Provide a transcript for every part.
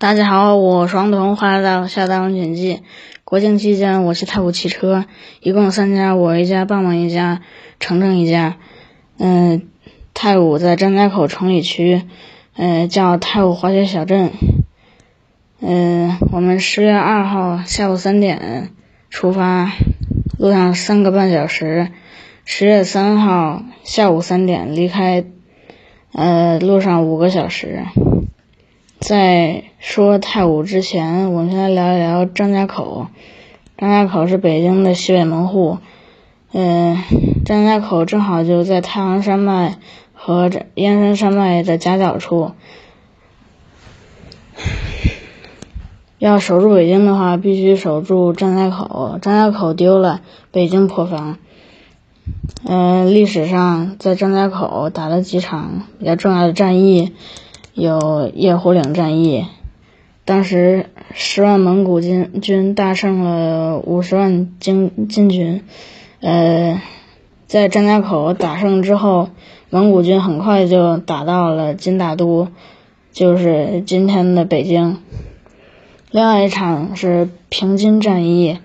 大家好，我双童，欢迎来到下大王简记。国庆期间，我去太武骑车，一共三家，我一家，棒棒一家，程程一家。嗯，太武在张家口崇礼区，嗯，叫太武滑雪小镇。嗯，我们十月二号下午三点出发，路上三个半小时。十月三号下午三点离开，呃，路上五个小时。在说太武之前，我们先来聊一聊张家口。张家口是北京的西北门户，嗯，张家口正好就在太行山脉和燕山山脉的夹角处。要守住北京的话，必须守住张家口。张家口丢了，北京破防。嗯，历史上在张家口打了几场比较重要的战役。有夜壶岭战役，当时十万蒙古军军大胜了五十万金金军。呃，在张家口打胜之后，蒙古军很快就打到了金大都，就是今天的北京。另外一场是平津战役，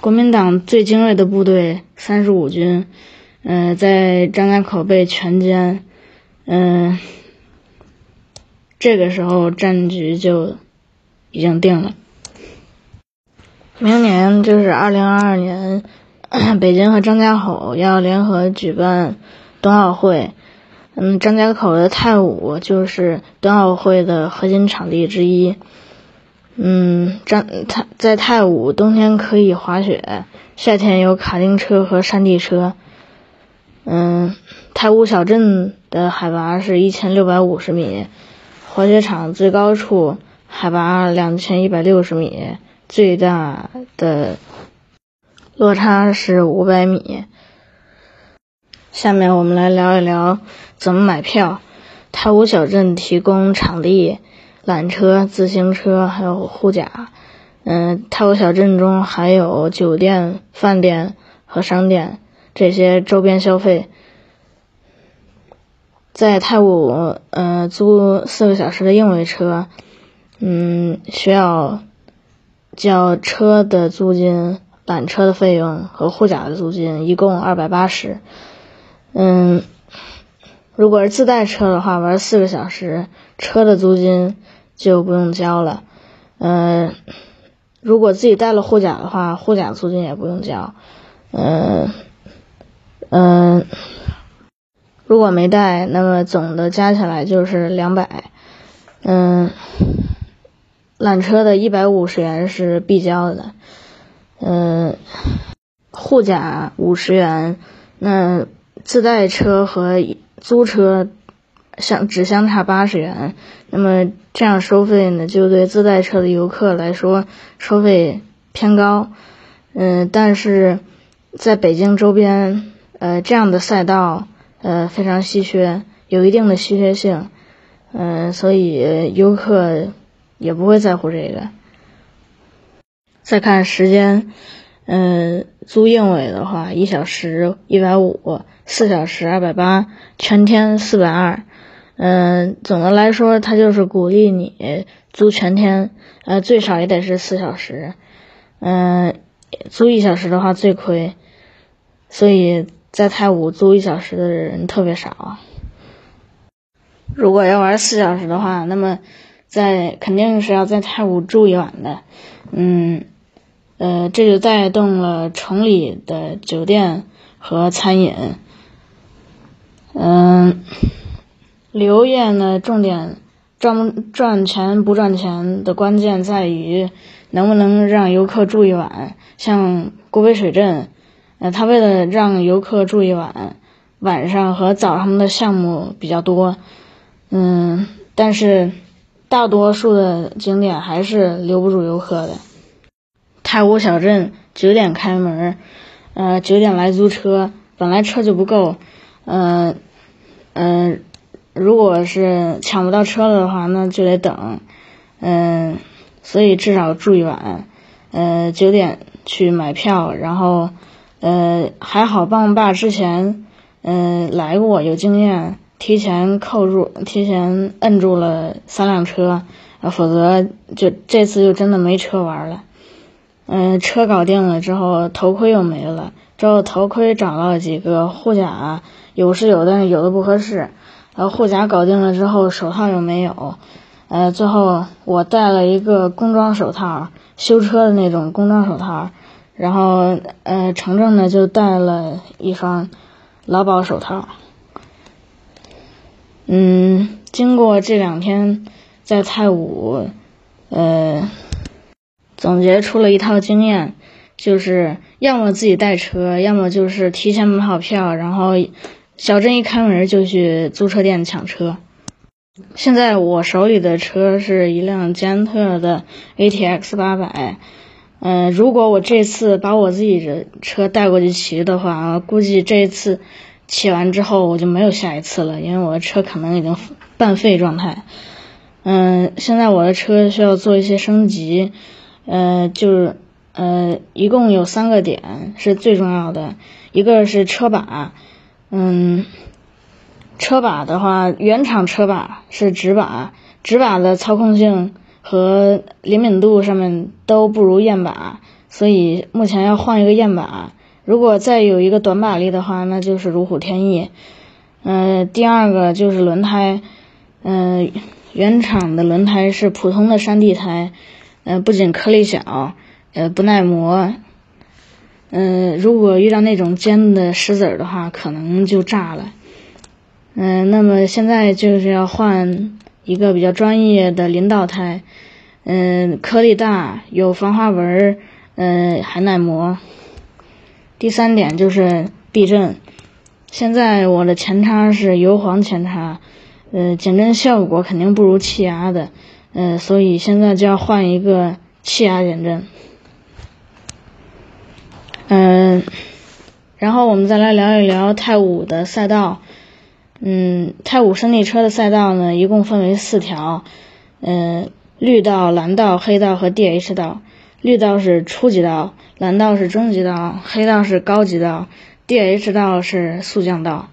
国民党最精锐的部队三十五军，嗯，在张家口被全歼，嗯。这个时候战局就已经定了。明年就是二零二二年，北京和张家口要联合举办冬奥会。嗯，张家口的太武就是冬奥会的核心场地之一。嗯，张太在太武冬天可以滑雪，夏天有卡丁车和山地车。嗯，太武小镇的海拔是一千六百五十米。滑雪场最高处海拔两千一百六十米，最大的落差是五百米。下面我们来聊一聊怎么买票。太武小镇提供场地、缆车、自行车，还有护甲。嗯，太武小镇中还有酒店、饭店和商店这些周边消费。在太武，呃，租四个小时的硬尾车，嗯，需要交车的租金、缆车的费用和护甲的租金，一共二百八十。嗯，如果是自带车的话，玩四个小时，车的租金就不用交了。嗯，如果自己带了护甲的话，护甲租金也不用交。嗯，嗯。如果没带，那么总的加起来就是两百。嗯，缆车的一百五十元是必交的。嗯，护甲五十元。那自带车和租车相只相差八十元。那么这样收费呢，就对自带车的游客来说收费偏高。嗯，但是在北京周边，呃，这样的赛道。呃，非常稀缺，有一定的稀缺性，嗯，所以游客也不会在乎这个。再看时间，嗯，租硬尾的话，一小时一百五，四小时二百八，全天四百二。嗯，总的来说，它就是鼓励你租全天，呃，最少也得是四小时。嗯，租一小时的话最亏，所以。在太武租一小时的人特别少，如果要玩四小时的话，那么在肯定是要在太武住一晚的，嗯，呃，这就带动了城里的酒店和餐饮，嗯，旅游业呢，重点赚不赚钱不赚钱的关键在于能不能让游客住一晚，像古北水镇。呃，他为了让游客住一晚，晚上和早上的项目比较多，嗯，但是大多数的景点还是留不住游客的。太武小镇九点开门，呃，九点来租车，本来车就不够，嗯嗯，如果是抢不到车了的话，那就得等，嗯，所以至少住一晚，呃，九点去买票，然后。呃，还好，棒棒爸之前，嗯，来过，有经验，提前扣住，提前摁住了三辆车，否则就这次就真的没车玩了。嗯，车搞定了之后，头盔又没了。之后头盔找到了几个，护甲有是有，但是有的不合适。呃，护甲搞定了之后，手套又没有。呃，最后我戴了一个工装手套，修车的那种工装手套。然后，呃，程程呢就戴了一双劳保手套。嗯，经过这两天在泰武，呃。总结出了一套经验，就是要么自己带车，要么就是提前买好票，然后小镇一开门就去租车店抢车。现在我手里的车是一辆捷安特的 ATX 八百，嗯，如果我这次把我自己的车带过去骑的话，估计这一次骑完之后我就没有下一次了，因为我的车可能已经半废状态。嗯，现在我的车需要做一些升级。呃，就是呃，一共有三个点是最重要的，一个是车把，嗯，车把的话，原厂车把是直把，直把的操控性和灵敏度上面都不如燕把，所以目前要换一个燕把。如果再有一个短把力的话，那就是如虎添翼。嗯，第二个就是轮胎，嗯，原厂的轮胎是普通的山地胎。呃，不仅颗粒小，呃，不耐磨，嗯，如果遇到那种尖的石子儿的话，可能就炸了。嗯，那么现在就是要换一个比较专业的领导胎，嗯，颗粒大，有防滑纹，嗯，还耐磨。第三点就是避震，现在我的前叉是油黄前叉，呃，减震效果肯定不如气压的。嗯，所以现在就要换一个气压减震。嗯，然后我们再来聊一聊泰武的赛道。嗯，泰武胜利车的赛道呢，一共分为四条。嗯，绿道、蓝道、黑道和 DH 道。绿道是初级道，蓝道是中级道，黑道是高级道，DH 道是速降道。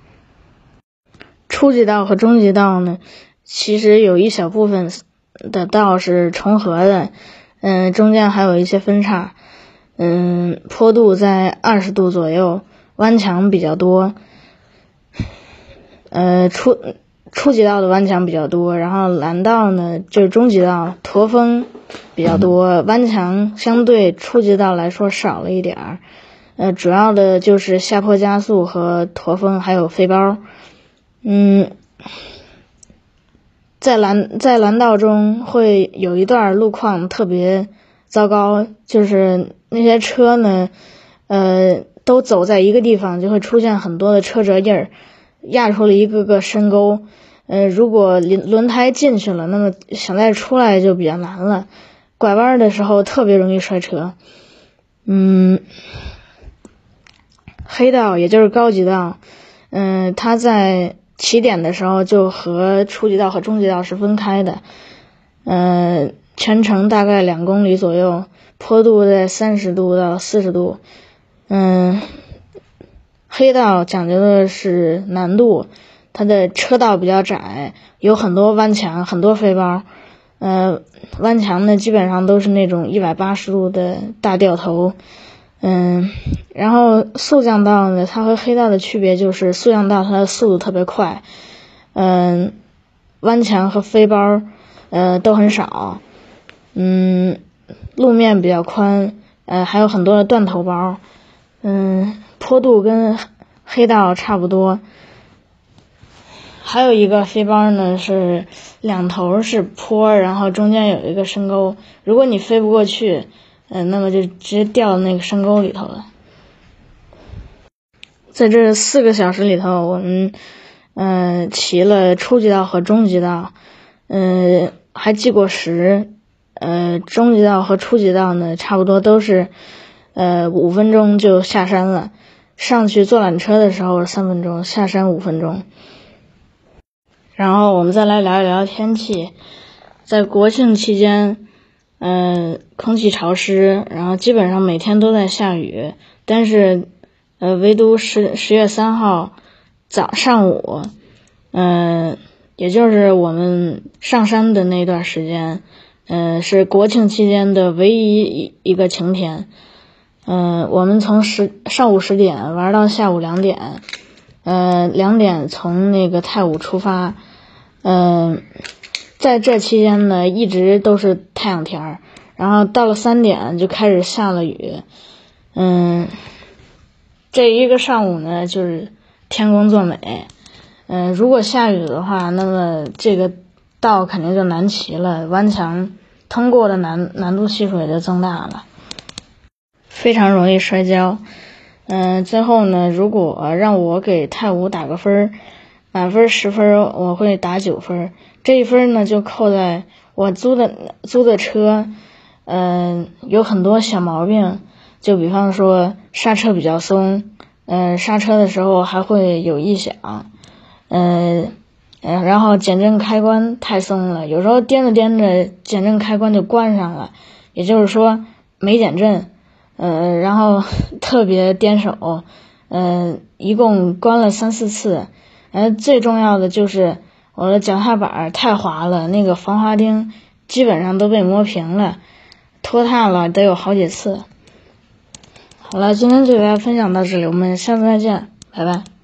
初级道和中级道呢，其实有一小部分。的道是重合的，嗯，中间还有一些分叉，嗯，坡度在二十度左右，弯墙比较多，呃，初初级道的弯墙比较多，然后蓝道呢就是中级道，驼峰比较多，弯墙相对初级道来说少了一点儿，呃，主要的就是下坡加速和驼峰还有飞包，嗯。在蓝在蓝道中会有一段路况特别糟糕，就是那些车呢，呃，都走在一个地方，就会出现很多的车辙印儿，压出了一个个深沟。呃，如果轮轮胎进去了，那么想再出来就比较难了。拐弯的时候特别容易摔车。嗯，黑道也就是高级道，嗯，它在。起点的时候就和初级道和中级道是分开的，嗯，全程大概两公里左右，坡度在三十度到四十度，嗯，黑道讲究的是难度，它的车道比较窄，有很多弯墙，很多飞包，呃，弯墙呢基本上都是那种一百八十度的大掉头。嗯，然后速降道呢，它和黑道的区别就是速降道它的速度特别快，嗯，弯墙和飞包，呃，都很少，嗯，路面比较宽，呃，还有很多的断头包，嗯，坡度跟黑道差不多，还有一个飞包呢是两头是坡，然后中间有一个深沟，如果你飞不过去。嗯，那么就直接掉到那个深沟里头了。在这四个小时里头，我们嗯骑了初级道和中级道，嗯还记过时，呃中级道和初级道呢差不多都是呃五分钟就下山了。上去坐缆车的时候三分钟，下山五分钟。然后我们再来聊一聊天气，在国庆期间。嗯，空气潮湿，然后基本上每天都在下雨，但是，呃，唯独十十月三号早上午，嗯，也就是我们上山的那段时间，嗯，是国庆期间的唯一一一个晴天。嗯，我们从十上午十点玩到下午两点，呃，两点从那个太武出发，嗯，在这期间呢，一直都是太阳天儿，然后到了三点就开始下了雨，嗯，这一个上午呢，就是天公作美，嗯，如果下雨的话，那么这个道肯定就难骑了，弯墙通过的难难度系数也就增大了。非常容易摔跤，嗯，最后呢，如果让我给泰武打个分儿，满分十分，我会打九分。这一分呢，就扣在我租的租的车，嗯，有很多小毛病，就比方说刹车比较松，嗯，刹车的时候还会有异响，嗯，然后减震开关太松了，有时候颠着颠着减震开关就关上了，也就是说没减震。嗯，然后 特别颠手，嗯，一共关了三四次，呃，最重要的就是我的脚踏板太滑了，那个防滑钉基本上都被磨平了，脱碳了得有好几次。好了，今天就给大家分享到这里，我们下次再见，拜拜。